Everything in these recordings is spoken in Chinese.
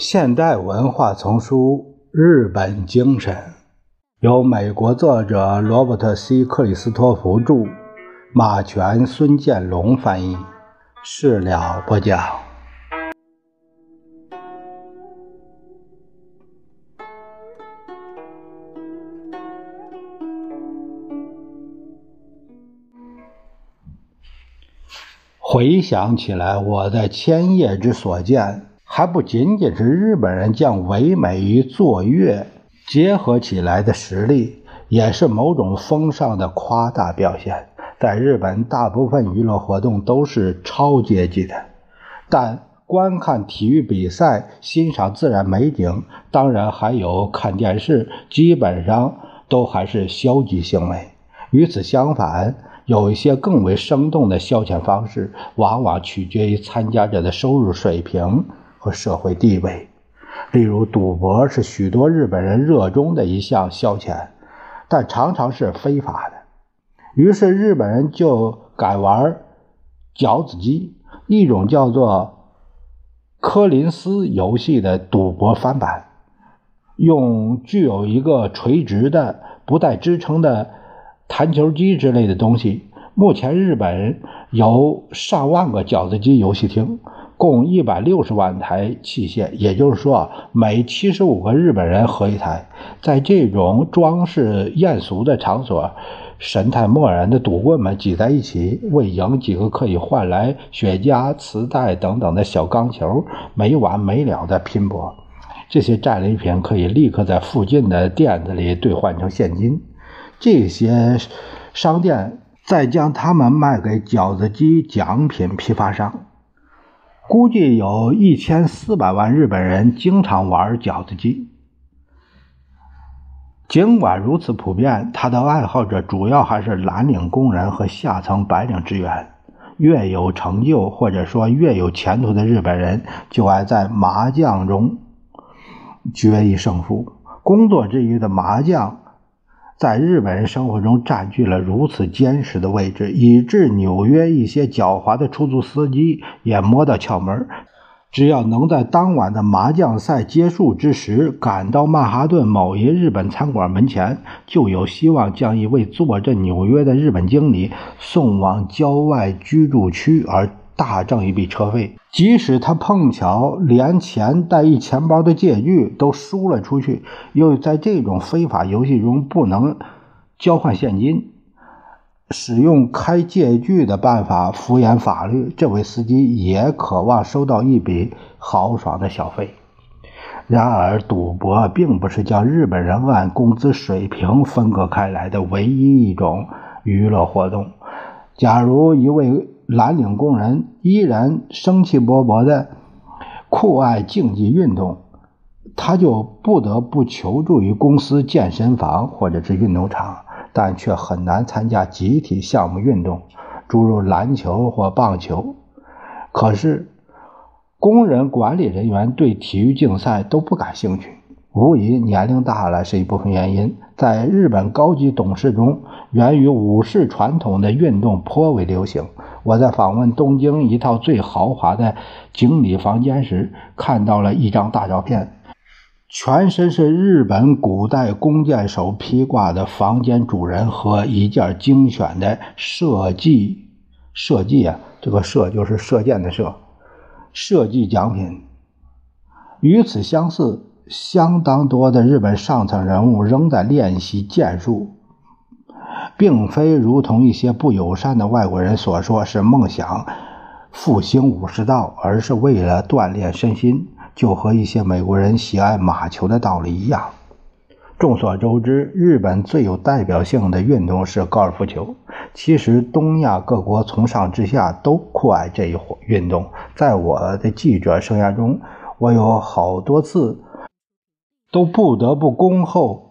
现代文化丛书《日本精神》，由美国作者罗伯特 ·C· 克里斯托弗著，马全、孙建龙翻译，事了不讲。回想起来，我在千叶之所见。还不仅仅是日本人将唯美与作乐结合起来的实力，也是某种风尚的夸大表现。在日本，大部分娱乐活动都是超阶级的，但观看体育比赛、欣赏自然美景，当然还有看电视，基本上都还是消极行为。与此相反，有一些更为生动的消遣方式，往往取决于参加者的收入水平。和社会地位，例如赌博是许多日本人热衷的一项消遣，但常常是非法的。于是日本人就改玩饺子机，一种叫做柯林斯游戏的赌博翻版，用具有一个垂直的、不带支撑的弹球机之类的东西。目前日本有上万个饺子机游戏厅。共一百六十万台器械，也就是说，每七十五个日本人合一台。在这种装饰艳俗的场所，神态漠然的赌棍们挤在一起，为赢几个可以换来雪茄、磁带等等的小钢球，没完没了的拼搏。这些战利品可以立刻在附近的店子里兑换成现金，这些商店再将它们卖给饺子机奖品批发商。估计有一千四百万日本人经常玩饺子机。尽管如此普遍，他的爱好者主要还是蓝领工人和下层白领职员。越有成就或者说越有前途的日本人，就爱在麻将中决一胜负。工作之余的麻将。在日本人生活中占据了如此坚实的位置，以致纽约一些狡猾的出租司机也摸到窍门只要能在当晚的麻将赛结束之时赶到曼哈顿某一日本餐馆门前，就有希望将一位坐镇纽约的日本经理送往郊外居住区，而大挣一笔车费。即使他碰巧连钱带一钱包的借据都输了出去，又在这种非法游戏中不能交换现金，使用开借据的办法敷衍法律，这位司机也渴望收到一笔豪爽的小费。然而，赌博并不是将日本人按工资水平分割开来的唯一一种娱乐活动。假如一位蓝领工人依然生气勃勃的酷爱竞技运动，他就不得不求助于公司健身房或者是运动场，但却很难参加集体项目运动，诸如篮球或棒球。可是，工人管理人员对体育竞赛都不感兴趣。无疑，年龄大了是一部分原因。在日本高级董事中，源于武士传统的运动颇为流行。我在访问东京一套最豪华的经理房间时，看到了一张大照片，全身是日本古代弓箭手披挂的房间主人和一件精选的射击设计啊，这个射就是射箭的射，射击奖品。与此相似。相当多的日本上层人物仍在练习剑术，并非如同一些不友善的外国人所说是梦想复兴武士道，而是为了锻炼身心，就和一些美国人喜爱马球的道理一样。众所周知，日本最有代表性的运动是高尔夫球。其实，东亚各国从上至下都酷爱这一运动。在我的记者生涯中，我有好多次。都不得不恭候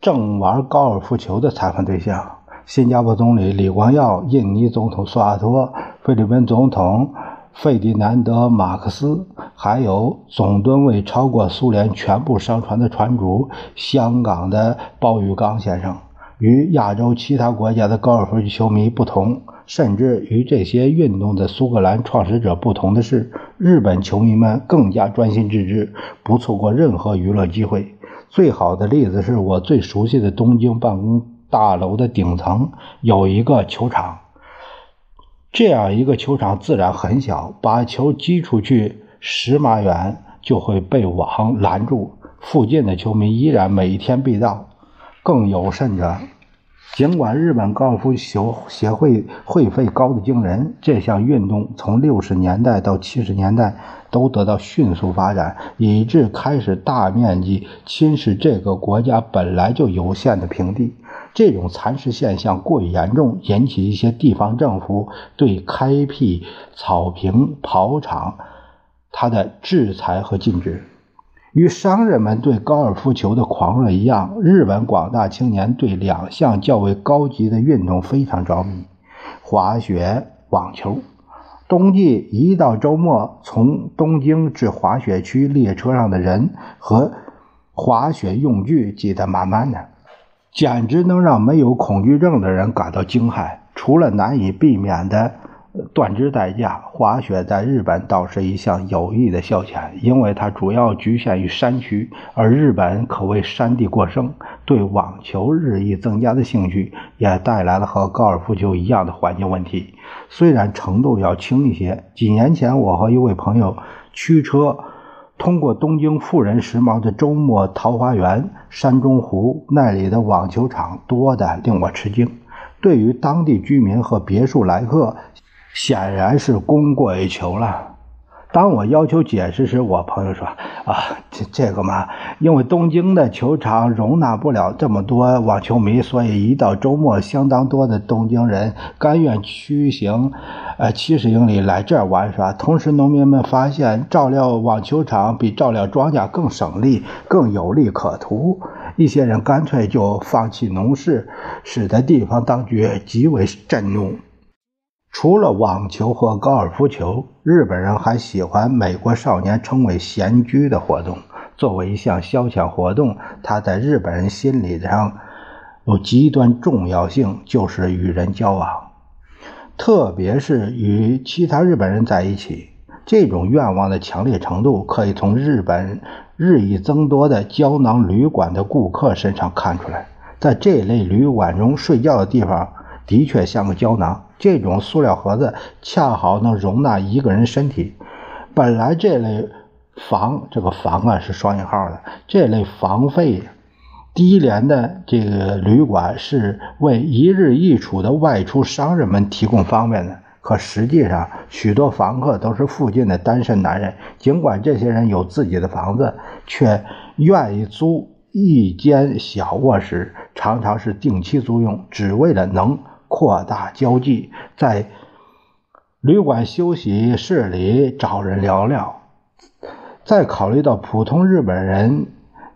正玩高尔夫球的采访对象：新加坡总理李光耀、印尼总统苏哈托、菲律宾总统费迪南德·马克思，还有总吨位超过苏联全部商船的船主香港的鲍玉刚先生。与亚洲其他国家的高尔夫球迷不同，甚至与这些运动的苏格兰创始者不同的是，日本球迷们更加专心致志，不错过任何娱乐机会。最好的例子是我最熟悉的东京办公大楼的顶层有一个球场，这样一个球场自然很小，把球击出去十码远就会被网拦住，附近的球迷依然每天必到。更有甚者。尽管日本高尔夫球协会会费高得惊人，这项运动从六十年代到七十年代都得到迅速发展，以致开始大面积侵蚀这个国家本来就有限的平地。这种蚕食现象过于严重，引起一些地方政府对开辟草坪跑场它的制裁和禁止。与商人们对高尔夫球的狂热一样，日本广大青年对两项较为高级的运动非常着迷：滑雪、网球。冬季一到周末，从东京至滑雪区列车上的人和滑雪用具挤得满满的，简直能让没有恐惧症的人感到惊骇。除了难以避免的。断肢代价，滑雪在日本倒是一项有益的消遣，因为它主要局限于山区，而日本可谓山地过剩。对网球日益增加的兴趣，也带来了和高尔夫球一样的环境问题，虽然程度要轻一些。几年前，我和一位朋友驱车通过东京富人时髦的周末桃花源山中湖，那里的网球场多的令我吃惊。对于当地居民和别墅来客，显然是供过于求了。当我要求解释时，我朋友说：“啊，这这个嘛，因为东京的球场容纳不了这么多网球迷，所以一到周末，相当多的东京人甘愿驱行，呃，七十英里来这儿玩耍。同时，农民们发现照料网球场比照料庄稼更省力、更有利可图，一些人干脆就放弃农事，使得地方当局极为震怒。”除了网球和高尔夫球，日本人还喜欢美国少年称为“闲居”的活动。作为一项消遣活动，它在日本人心理上有极端重要性，就是与人交往，特别是与其他日本人在一起。这种愿望的强烈程度，可以从日本日益增多的胶囊旅馆的顾客身上看出来。在这类旅馆中睡觉的地方。的确像个胶囊，这种塑料盒子恰好能容纳一个人身体。本来这类房，这个房啊是双引号的，这类房费低廉的这个旅馆是为一日一处的外出商人们提供方便的。可实际上，许多房客都是附近的单身男人，尽管这些人有自己的房子，却愿意租一间小卧室，常常是定期租用，只为了能。扩大交际，在旅馆休息室里找人聊聊。再考虑到普通日本人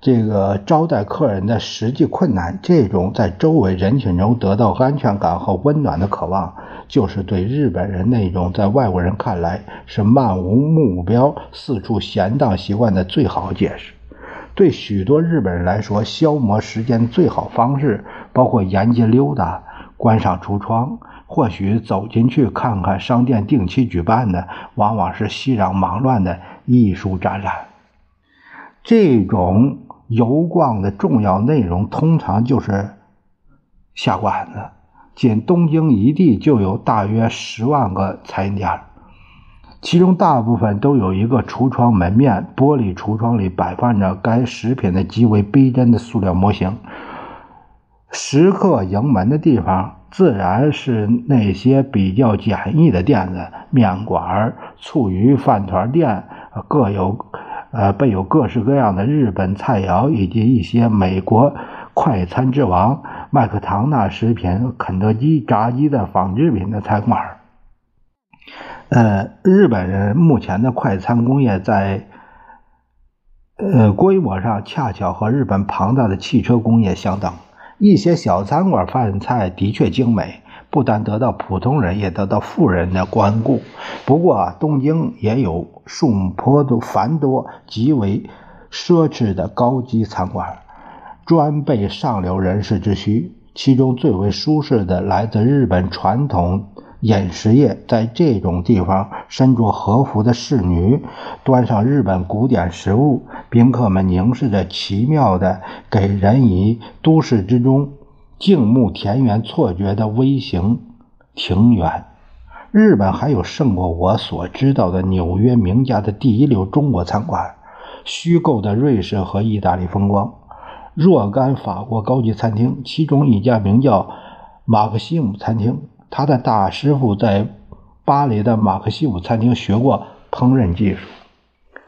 这个招待客人的实际困难，这种在周围人群中得到安全感和温暖的渴望，就是对日本人那种在外国人看来是漫无目标、四处闲荡习惯的最好解释。对许多日本人来说，消磨时间最好方式包括沿街溜达。关上橱窗，或许走进去看看商店定期举办的，往往是熙攘忙乱的艺术展览。这种游逛的重要内容通常就是下馆子。仅东京一地就有大约十万个餐饮店，其中大部分都有一个橱窗门面，玻璃橱窗里摆放着该食品的极为逼真的塑料模型。食客迎门的地方，自然是那些比较简易的店子，面馆、醋鱼饭团店，各有呃备有各式各样的日本菜肴，以及一些美国快餐之王麦克唐纳食品、肯德基炸鸡的仿制品的餐馆。呃，日本人目前的快餐工业在呃规模上恰巧和日本庞大的汽车工业相等。一些小餐馆饭菜的确精美，不但得到普通人，也得到富人的关顾。不过，东京也有数目颇多繁多极为奢侈的高级餐馆，专备上流人士之需。其中最为舒适的，来自日本传统饮食业，在这种地方，身着和服的侍女端上日本古典食物，宾客们凝视着奇妙的、给人以都市之中静穆田园错觉的微型庭园。日本还有胜过我所知道的纽约名家的第一流中国餐馆，虚构的瑞士和意大利风光，若干法国高级餐厅，其中一家名叫马克西姆餐厅。他的大师傅在巴黎的马克西姆餐厅学过烹饪技术。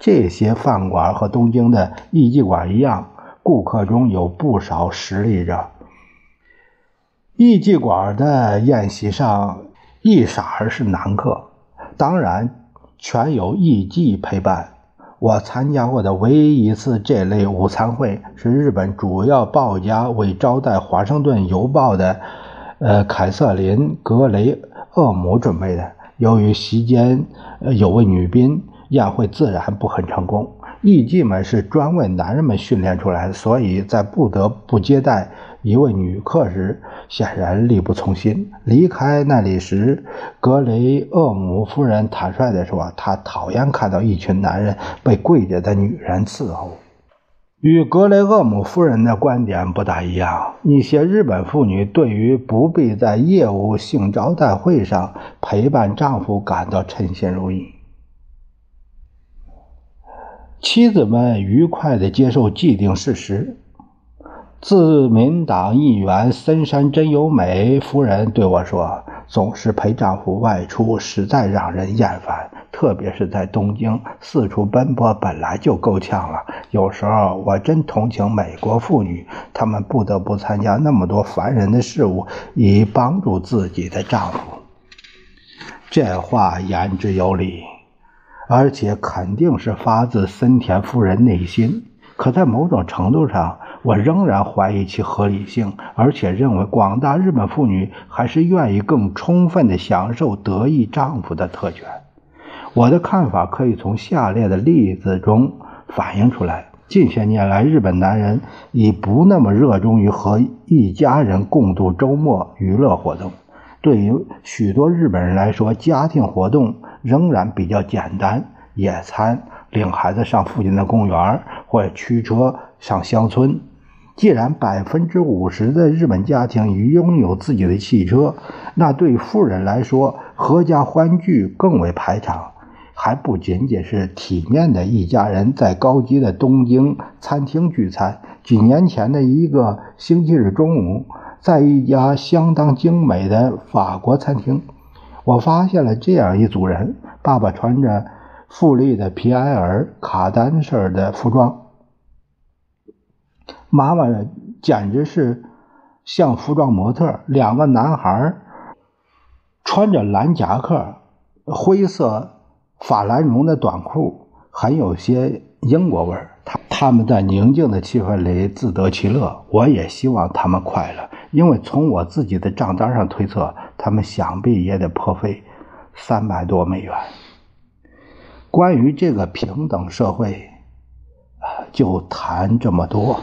这些饭馆和东京的艺妓馆一样，顾客中有不少实力者。艺妓馆的宴席上，一傻儿是男客，当然全有艺妓陪伴。我参加过的唯一一次这类午餐会，是日本主要报家为招待《华盛顿邮报》的。呃，凯瑟琳·格雷厄姆准备的。由于席间有位女宾，宴会自然不很成功。艺妓们是专为男人们训练出来的，所以在不得不接待一位女客时，显然力不从心。离开那里时，格雷厄姆夫人坦率地说：“她讨厌看到一群男人被跪着的女人伺候。”与格雷厄姆夫人的观点不大一样。一些日本妇女对于不必在业务性招待会上陪伴丈夫感到称心如意。妻子们愉快地接受既定事实。自民党议员森山真由美夫人对我说：“总是陪丈夫外出，实在让人厌烦。”特别是在东京四处奔波，本来就够呛了。有时候我真同情美国妇女，她们不得不参加那么多烦人的事物，以帮助自己的丈夫。这话言之有理，而且肯定是发自森田夫人内心。可在某种程度上，我仍然怀疑其合理性，而且认为广大日本妇女还是愿意更充分地享受得意丈夫的特权。我的看法可以从下列的例子中反映出来：近些年来，日本男人已不那么热衷于和一家人共度周末娱乐活动。对于许多日本人来说，家庭活动仍然比较简单：野餐、领孩子上附近的公园，或驱车上乡村。既然百分之五十的日本家庭已拥有自己的汽车，那对富人来说，合家欢聚更为排场。还不仅仅是体面的一家人在高级的东京餐厅聚餐。几年前的一个星期日中午，在一家相当精美的法国餐厅，我发现了这样一组人：爸爸穿着富丽的皮埃尔卡丹式的服装，妈妈简直是像服装模特；两个男孩穿着蓝夹克，灰色。法兰绒的短裤很有些英国味儿，他他们在宁静的气氛里自得其乐。我也希望他们快乐，因为从我自己的账单上推测，他们想必也得破费三百多美元。关于这个平等社会，就谈这么多。